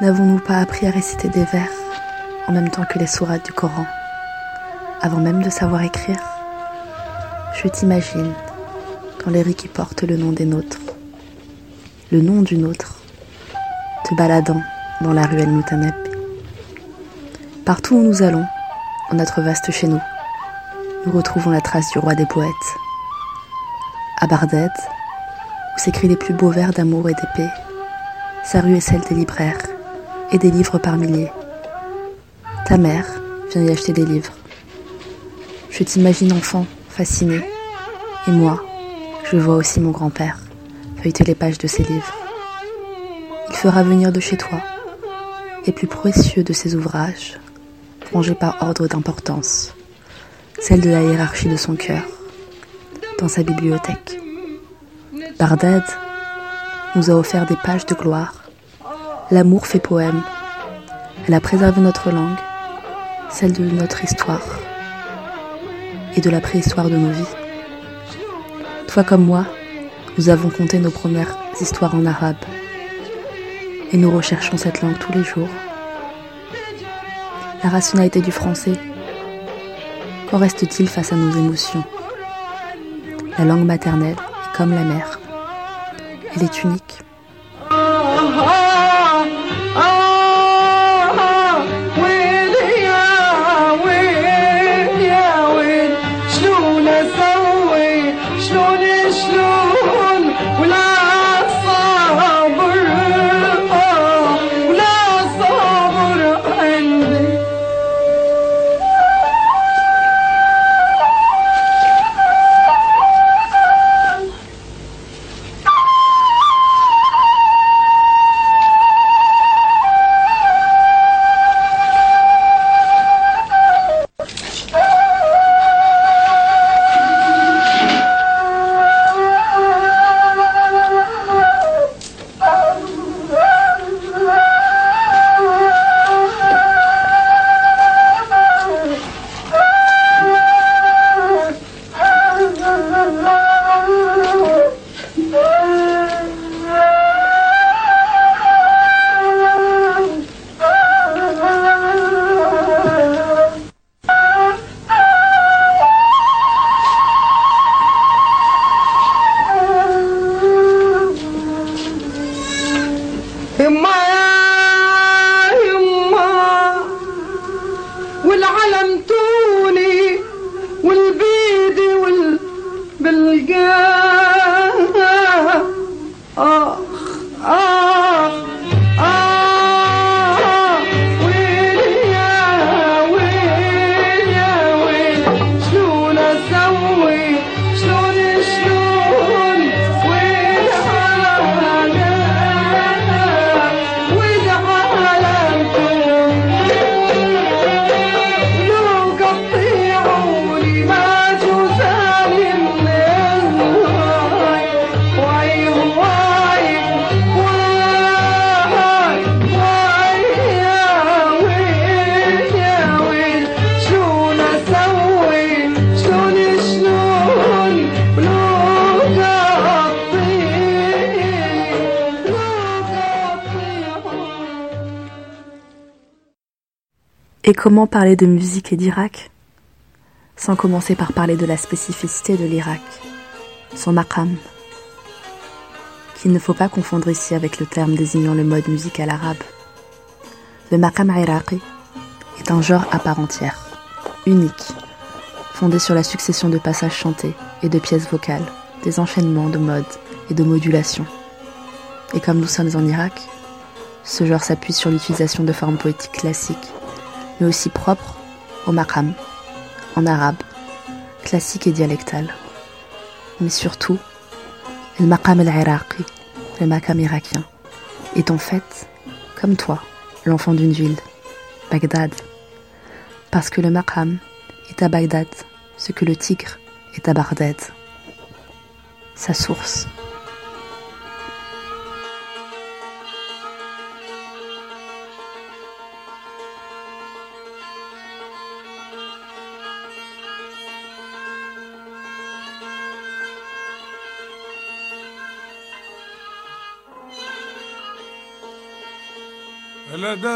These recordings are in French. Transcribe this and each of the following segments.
N'avons-nous pas appris à réciter des vers en même temps que les sourates du Coran, avant même de savoir écrire? Je t'imagine dans les rues qui portent le nom des nôtres, le nom du nôtre, te baladant dans la ruelle Moutaneb. Partout où nous allons, dans notre vaste chez nous, nous retrouvons la trace du roi des poètes. À Barded, où s'écrivent les plus beaux vers d'amour et d'épée, sa rue est celle des libraires des livres par milliers. Ta mère vient y acheter des livres. Je t'imagine enfant, fasciné. Et moi, je vois aussi mon grand-père feuilleter les pages de ses livres. Il fera venir de chez toi les plus précieux de ses ouvrages, rangés par ordre d'importance, celle de la hiérarchie de son cœur, dans sa bibliothèque. Bardad nous a offert des pages de gloire. L'amour fait poème. Elle a préservé notre langue, celle de notre histoire et de la préhistoire de nos vies. Toi comme moi, nous avons compté nos premières histoires en arabe et nous recherchons cette langue tous les jours. La rationalité du français, qu'en reste-t-il face à nos émotions? La langue maternelle est comme la mère. Elle est unique. Comment parler de musique et d'Irak Sans commencer par parler de la spécificité de l'Irak, son maqam, qu'il ne faut pas confondre ici avec le terme désignant le mode musical arabe. Le maqam iraqi est un genre à part entière, unique, fondé sur la succession de passages chantés et de pièces vocales, des enchaînements de modes et de modulations. Et comme nous sommes en Irak, ce genre s'appuie sur l'utilisation de formes poétiques classiques mais aussi propre au maqam, en arabe, classique et dialectal. Mais surtout, le maqam al-iraqi, le maqam irakien, est en fait, comme toi, l'enfant d'une ville, Bagdad. Parce que le maqam est à Bagdad ce que le tigre est à Bardad, sa source. நல்லதா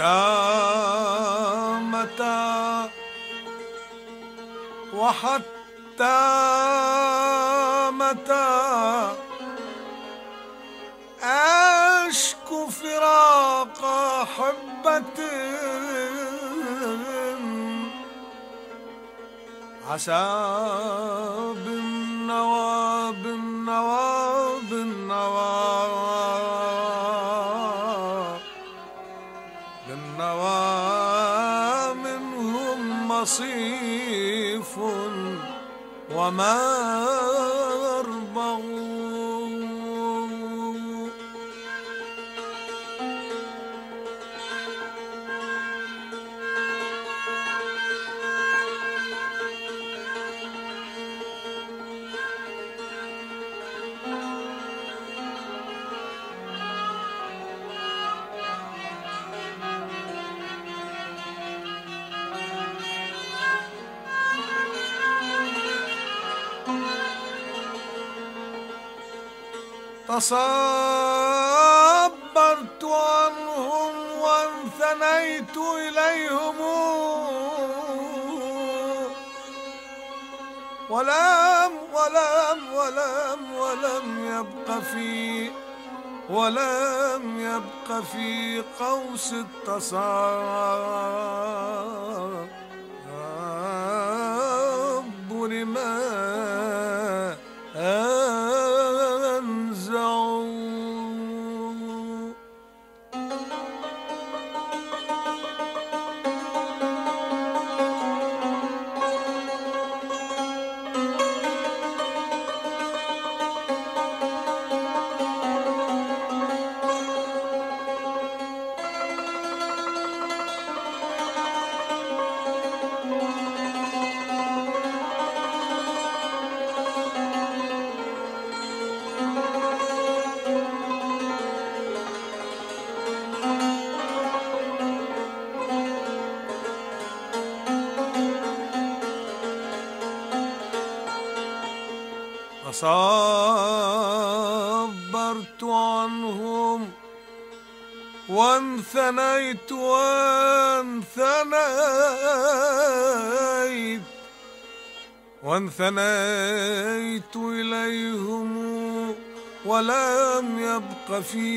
وحتى متى وحتى متى أشكو فراق حبة عسى ومربغ تصبرت عنهم وانثنيت إليهم. ولم ولم ولم ولم يبق في ولم يبق في قوس التصبر صبرت عنهم وانثنيت وانثنيت وانثنيت إليهم ولم يبق في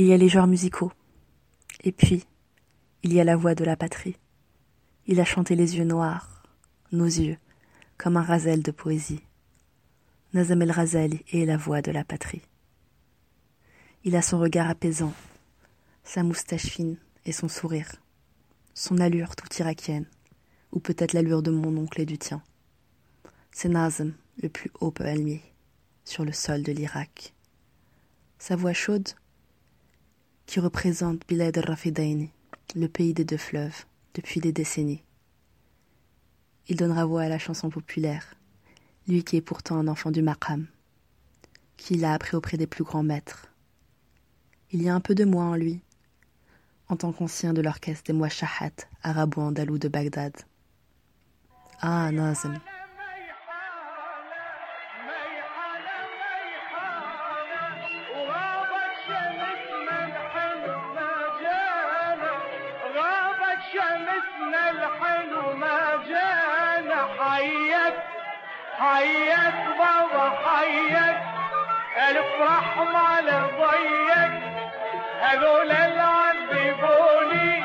Il y a les genres musicaux. Et puis, il y a la voix de la patrie. Il a chanté les yeux noirs, nos yeux, comme un razel de poésie. Nazam el Razali est la voix de la patrie. Il a son regard apaisant, sa moustache fine et son sourire, son allure tout irakienne, ou peut-être l'allure de mon oncle et du tien. C'est Nazem, le plus haut palmier, sur le sol de l'Irak. Sa voix chaude, qui représente Bilad al-Rafidaini, le pays des deux fleuves, depuis des décennies. Il donnera voix à la chanson populaire, lui qui est pourtant un enfant du maqam, qui l'a appris auprès des plus grands maîtres. Il y a un peu de moi en lui, en tant qu'ancien de l'orchestre des Mouachahat arabo-andalous de Bagdad. Ah. حيك بابا حيك ألف رحمة لضيك هذول اللي عذبوني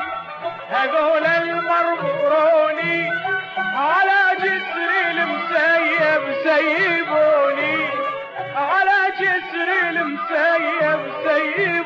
هذول المربروني على جسر المسيب سيبوني. على جسر المسيب سيبوني.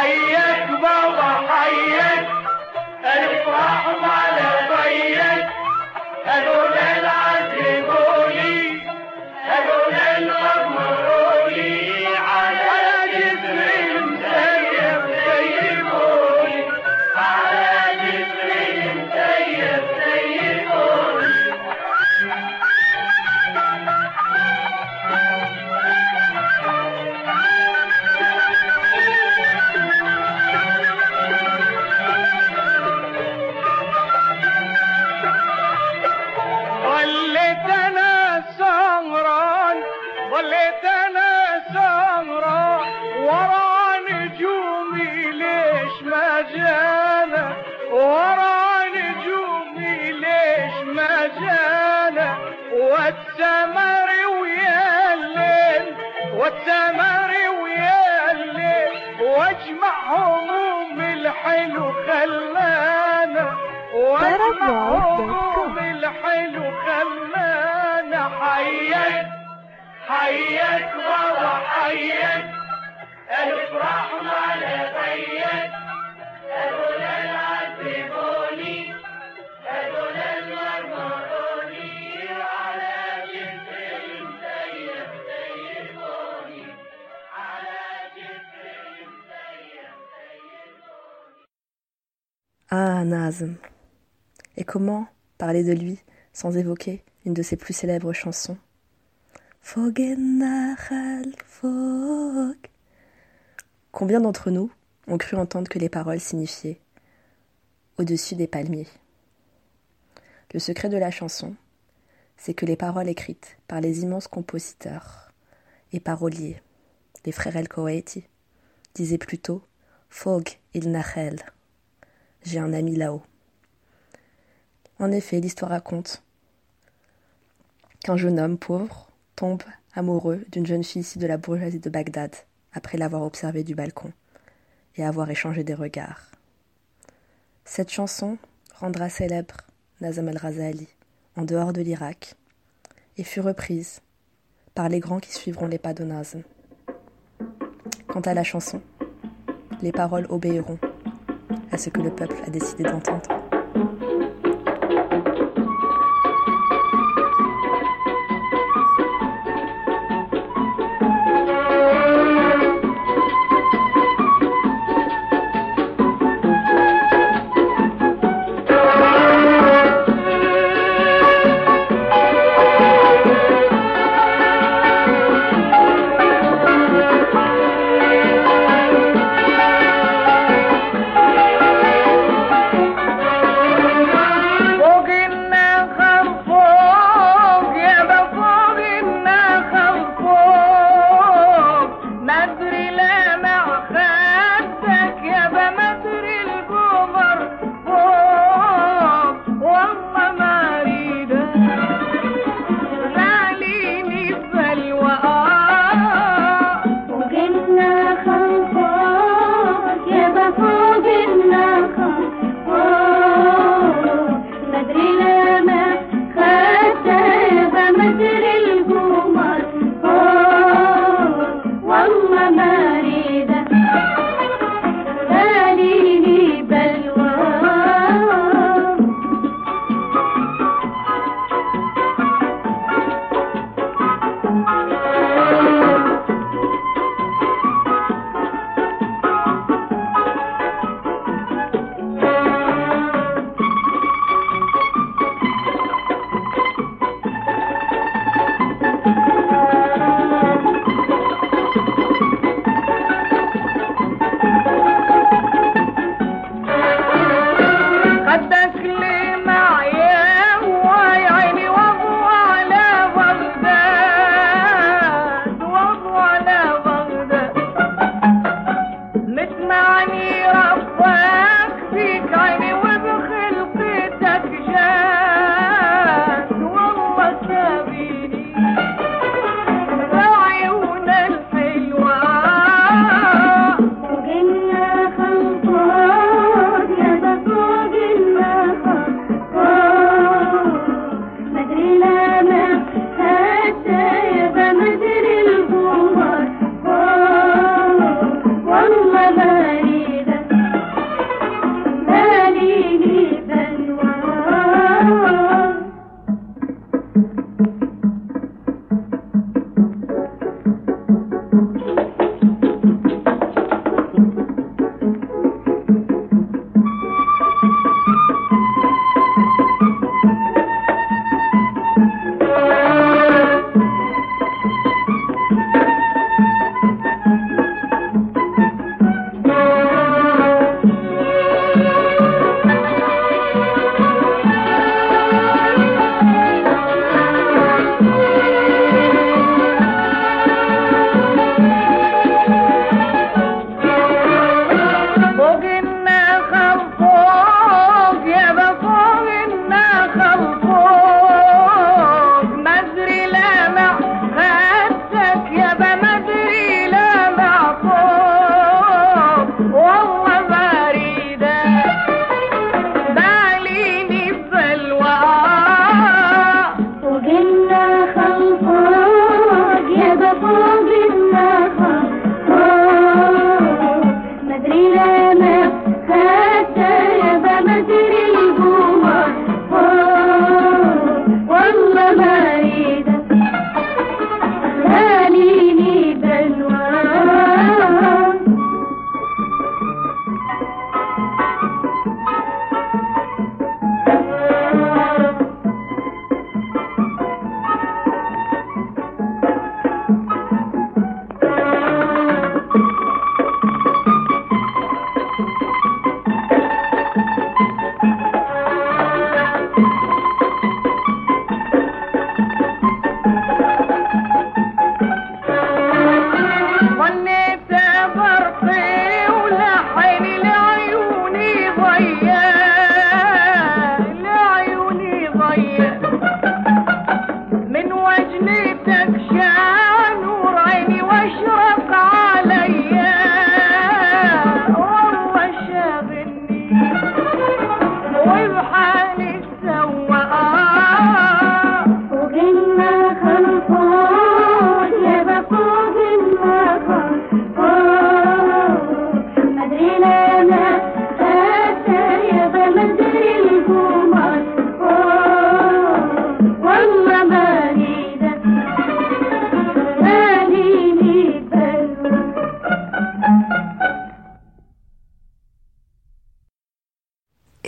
حيك بابا حيك ألف رحمة لضيك Ah, Nazm. Et comment parler de lui sans évoquer une de ses plus célèbres chansons? Combien d'entre nous ont cru entendre que les paroles signifiaient au-dessus des palmiers? Le secret de la chanson, c'est que les paroles écrites par les immenses compositeurs et paroliers, les frères El Koweïti, disaient plutôt Fog il Nachel. J'ai un ami là-haut. En effet, l'histoire raconte qu'un jeune homme pauvre tombe amoureux d'une jeune fille issue de la bourgeoisie de Bagdad après l'avoir observée du balcon et avoir échangé des regards. Cette chanson rendra célèbre Nazam el-Razali en dehors de l'Irak et fut reprise par les grands qui suivront les pas de Nazm. Quant à la chanson, les paroles obéiront à ce que le peuple a décidé d'entendre.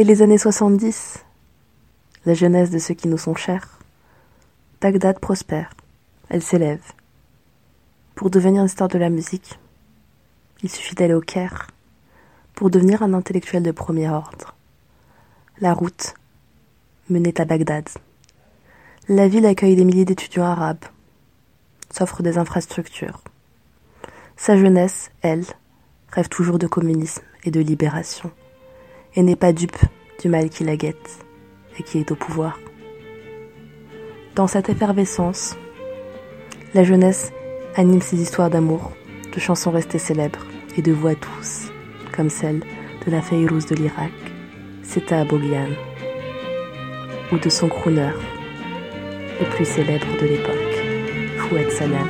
Les années 70, la jeunesse de ceux qui nous sont chers, Bagdad prospère, elle s'élève. Pour devenir une star de la musique, il suffit d'aller au Caire pour devenir un intellectuel de premier ordre. La route menait à Bagdad. La ville accueille des milliers d'étudiants arabes, s'offre des infrastructures. Sa jeunesse, elle, rêve toujours de communisme et de libération, et n'est pas dupe du mal qui la guette et qui est au pouvoir. Dans cette effervescence, la jeunesse anime ses histoires d'amour, de chansons restées célèbres et de voix douces, comme celle de la Fayrouz de l'Irak, Seta Aboghian, ou de son crooner, le plus célèbre de l'époque, Fouad Salam.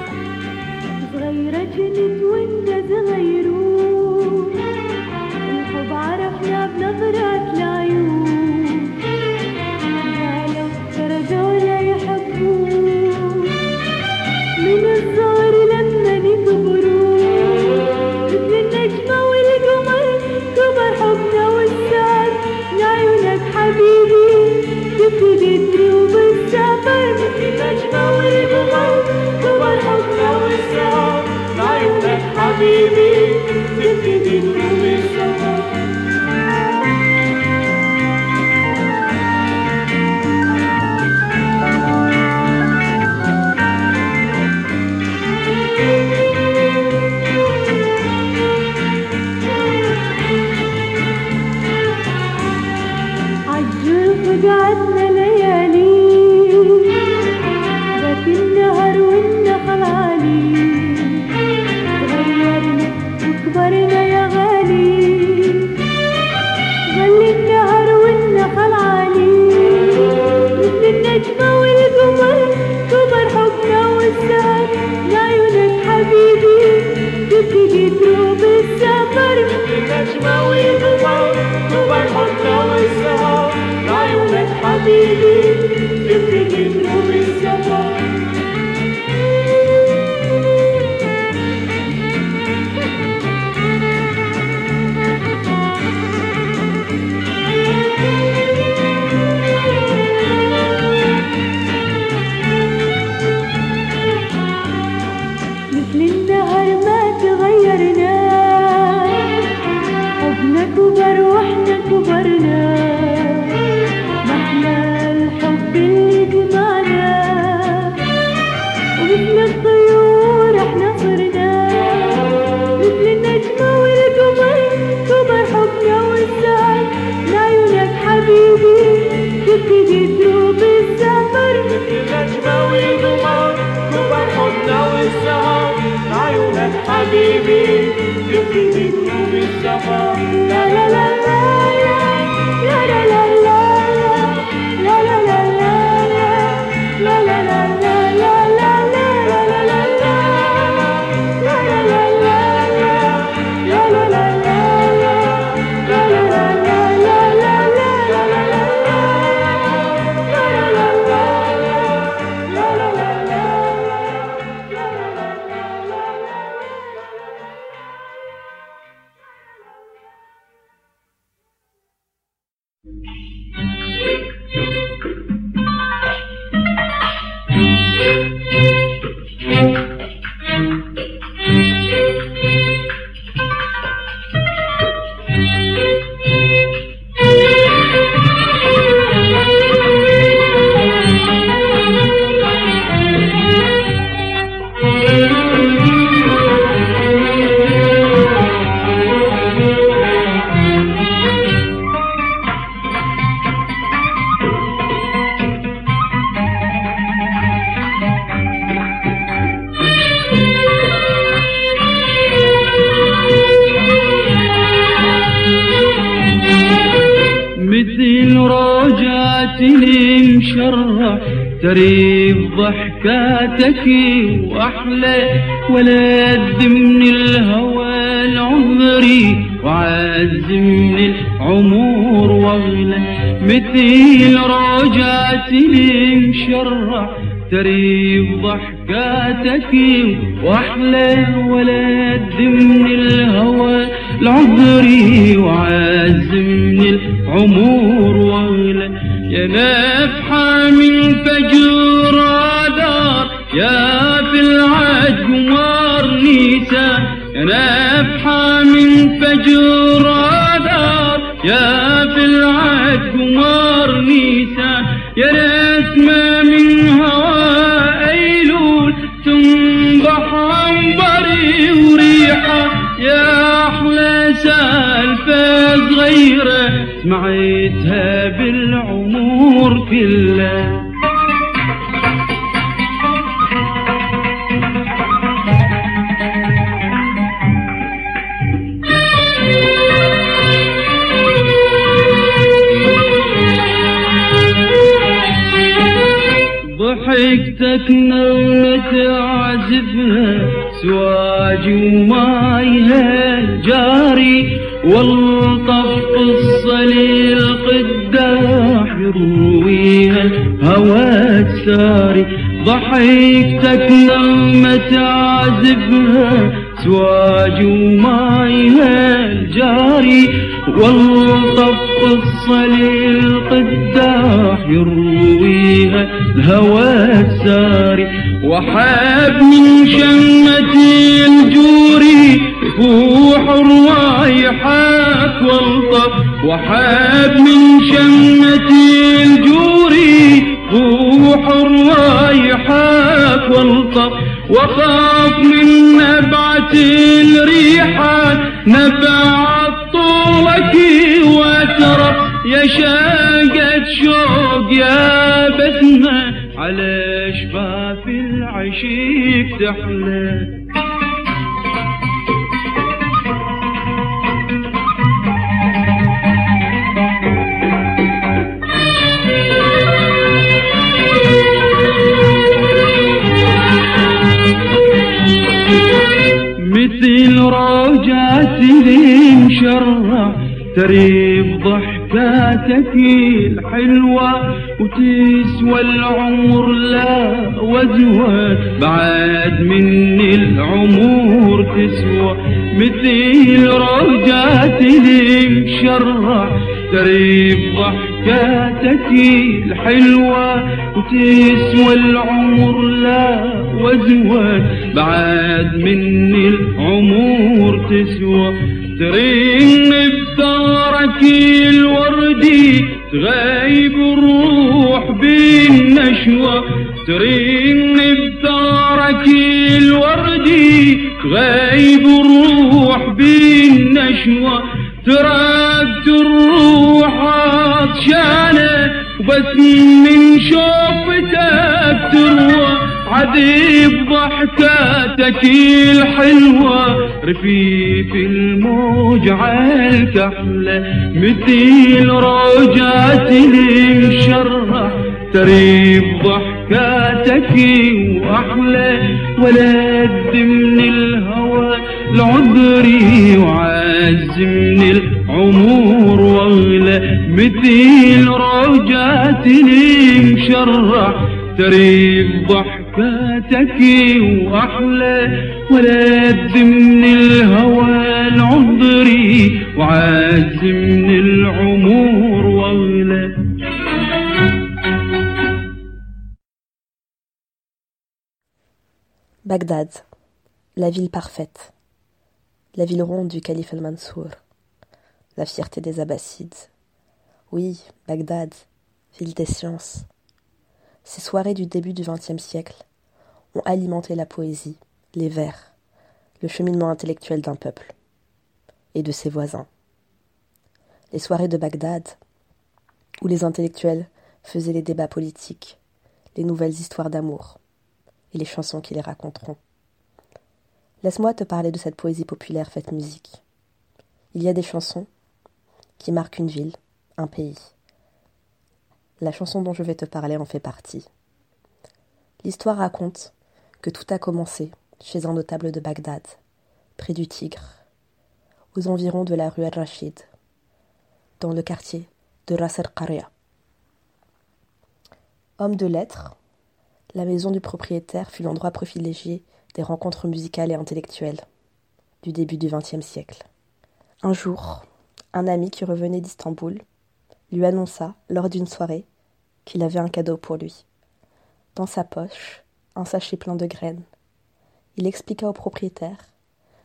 Maui, Maui, Maui, Maui, Maui, Maui, Maui, Maui, Maui, Maui, Maui, Maui, Maui, Maui, Maui, النجمة والقمر كوب الحنة والسهر عيونك حبيبي في قلوب كروب السفر شكي وأحلى ولا قد من الهوى لعمري وعز من العمور واغلى مثل رجعت لي مشرح تريب ضحكاتك وأحلى ولا فجر دار يا في العهد قمر نيسان يا نسمة من هوا أيلول تنبح عنبري وريحة يا أحلى سالفة صغيرة سمعتها نغمة عزفها سواجي ومايها جاري. والطف يرويها ساري. ضحكتك نغمة عزفها سواجي ومايها الجاري والطف الصليل قداح يرويها الهوى وحاب من شمتي الجوري فوح روايحك والطف وحاب من شمتي الجوري فوح روايحك والطف وخاف من نبعة الريحان نبعت طولك وترى. يا شاقة شوق يا شفاف العشيق تحلى. مثل روجات المشرع تريب ضحكاتك الحلوة وتسوى العمر لا وزوى بعد من العمر تسوى. مثل روجات المشرع تريب ضحكاتك الحلوة. وتسوى العمر لا وزوى بعد من العمر تسوى. ترين بثارك الوردي تغيب الروح. بالنشوة ترين بثارك الوردي تغيب الروح بالنشوة. تركت الروح عطشانة وبس من شوفتك تروى عذيب ضحكاتك الحلوة رفيف الموج عالكحلة مثل روجات المشرح تريب ضحكاتك وأحلى ولا من الهوى. العذري وعز من العمر واغلى مثل روجات المشرح تريب ضحكاتك وأحلى ولا من الهوى العذري وعز من العمر واغلى Bagdad, la ville parfaite, la ville ronde du calife al-Mansour, la fierté des Abbassides. Oui, Bagdad, ville des sciences. Ces soirées du début du XXe siècle ont alimenté la poésie, les vers, le cheminement intellectuel d'un peuple et de ses voisins. Les soirées de Bagdad, où les intellectuels faisaient les débats politiques, les nouvelles histoires d'amour et les chansons qui les raconteront. Laisse-moi te parler de cette poésie populaire faite musique. Il y a des chansons qui marquent une ville, un pays. La chanson dont je vais te parler en fait partie. L'histoire raconte que tout a commencé chez un notable de Bagdad, près du Tigre, aux environs de la rue Al-Rachid, dans le quartier de Ras al-Qaria. Homme de lettres, la maison du propriétaire fut l'endroit privilégié des rencontres musicales et intellectuelles du début du XXe siècle. Un jour, un ami qui revenait d'Istanbul lui annonça, lors d'une soirée, qu'il avait un cadeau pour lui. Dans sa poche, un sachet plein de graines. Il expliqua au propriétaire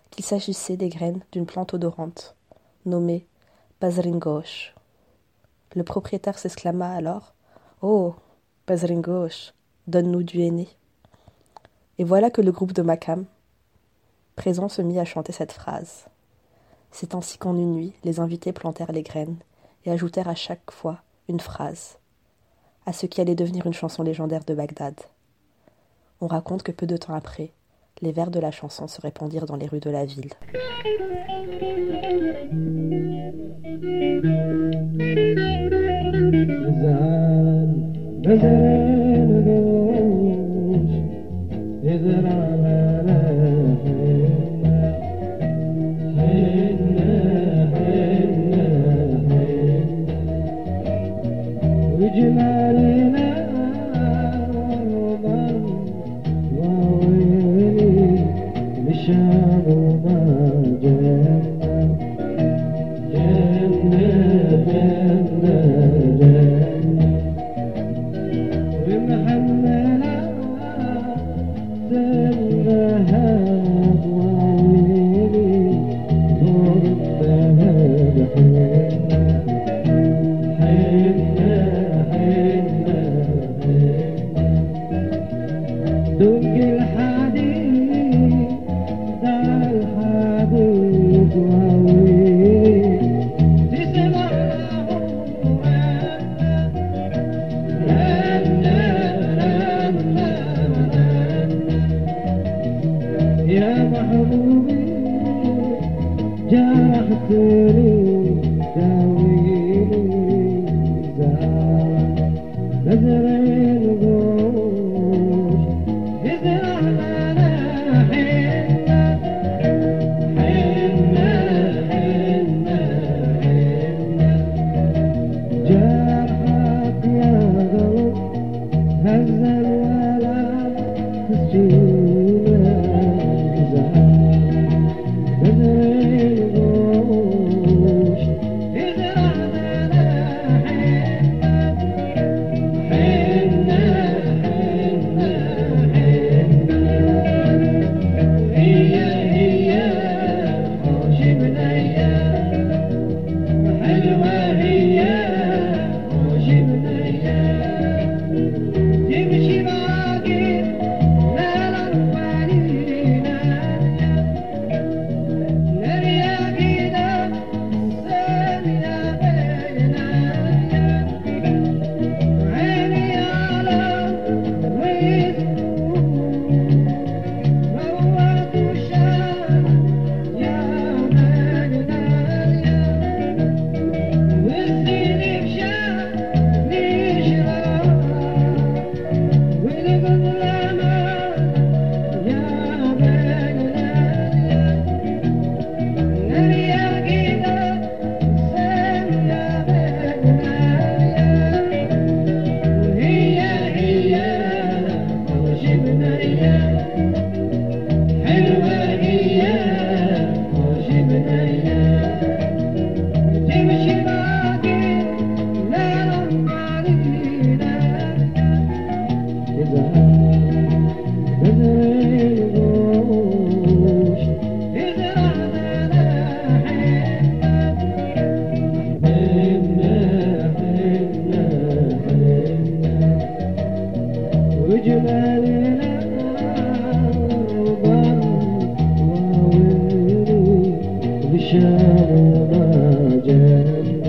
qu'il s'agissait des graines d'une plante odorante, nommée Bazringosh. Le propriétaire s'exclama alors Oh, Bazringosh, donne-nous du henné. Et voilà que le groupe de Makam, présent, se mit à chanter cette phrase. C'est ainsi qu'en une nuit, les invités plantèrent les graines et ajoutèrent à chaque fois une phrase, à ce qui allait devenir une chanson légendaire de Bagdad. On raconte que peu de temps après, les vers de la chanson se répandirent dans les rues de la ville.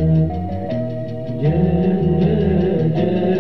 Gel, gel.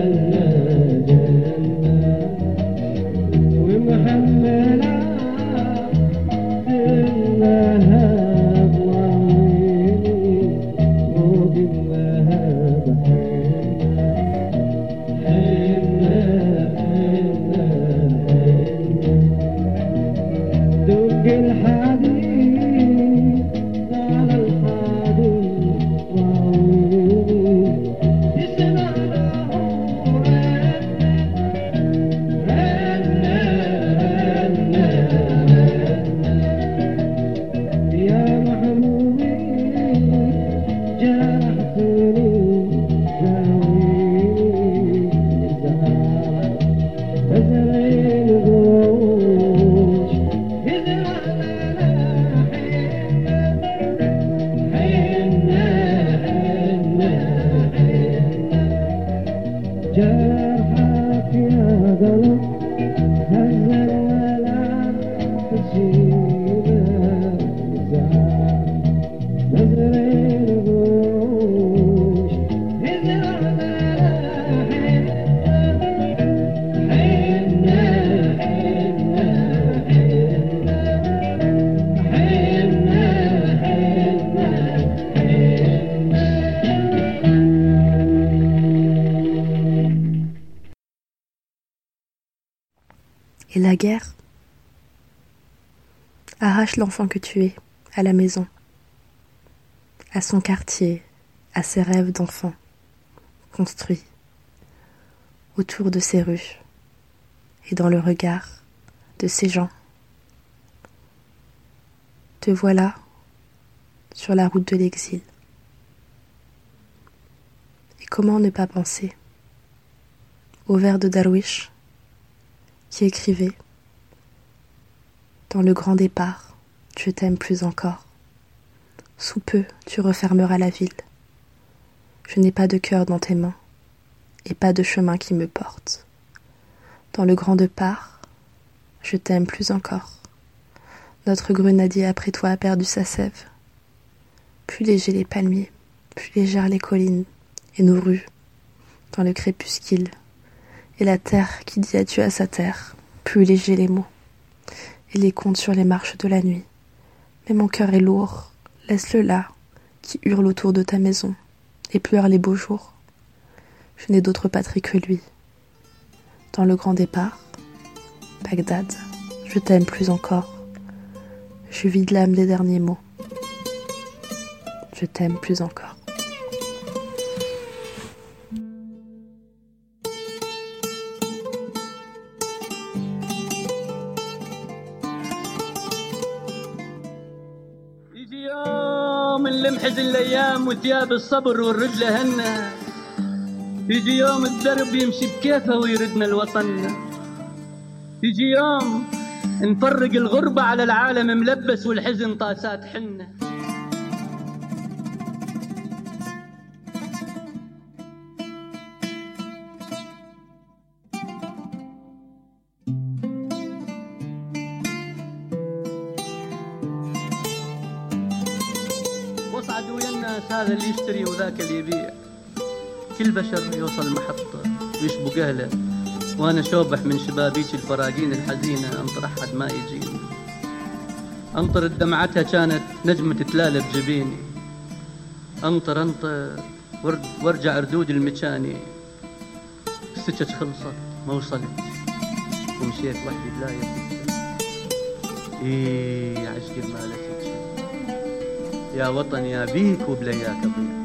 Guerre Arrache l'enfant que tu es à la maison, à son quartier, à ses rêves d'enfant, construits autour de ses rues et dans le regard de ces gens. Te voilà sur la route de l'exil. Et comment ne pas penser au vers de Darwish qui écrivait Dans le grand départ, je t'aime plus encore. Sous peu, tu refermeras la ville. Je n'ai pas de cœur dans tes mains et pas de chemin qui me porte. Dans le grand départ, je t'aime plus encore. Notre grenadier après toi a perdu sa sève. Plus léger les palmiers, plus légères les collines et nos rues, dans le crépuscule, et la terre qui dit adieu à sa terre, plus léger les mots, et les contes sur les marches de la nuit. Mais mon cœur est lourd, laisse-le là, qui hurle autour de ta maison, et pleure les beaux jours. Je n'ai d'autre patrie que lui. Dans le grand départ, Bagdad, je t'aime plus encore. Je vide l'âme des derniers mots. Je t'aime plus encore. وثياب الصبر والرجل هنا. يجي يوم الدرب يمشي بكيفه ويردنا الوطن. يجي يوم نفرق الغربة على العالم ملبس والحزن طاسات حنة يشتري وذاك اللي يبيع. كل بشر يوصل محطة ويشبك أهله وأنا شوبح من شبابيك الفراقين الحزينة أنطر أحد ما يجيني. أنطر دمعتها كانت نجمة تلالى بجبيني أنطر ور- وارجع ردود المكاني. السكك خلصت ما وصلت. ومشيت وحدي بلا يد إيه يا عشقي ما يا وطن يا بيك وبلياك أضيع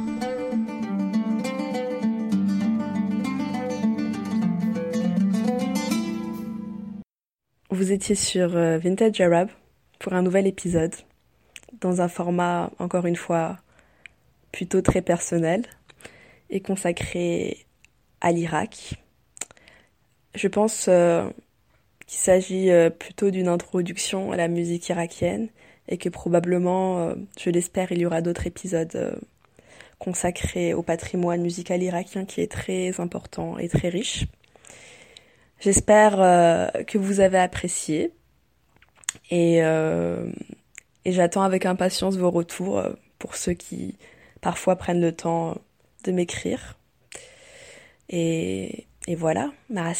Sur euh, Vintage Arab pour un nouvel épisode, dans un format, encore une fois, plutôt très personnel et consacré à l'Irak. Je pense euh, qu'il s'agit euh, plutôt d'une introduction à la musique irakienne et que probablement, je l'espère, il y aura d'autres épisodes consacrés au patrimoine musical irakien qui est très important et très riche. J'espère euh, que vous avez apprécié et, euh, et j'attends avec impatience vos retours euh, pour ceux qui parfois prennent le temps de m'écrire. Et, et voilà, ma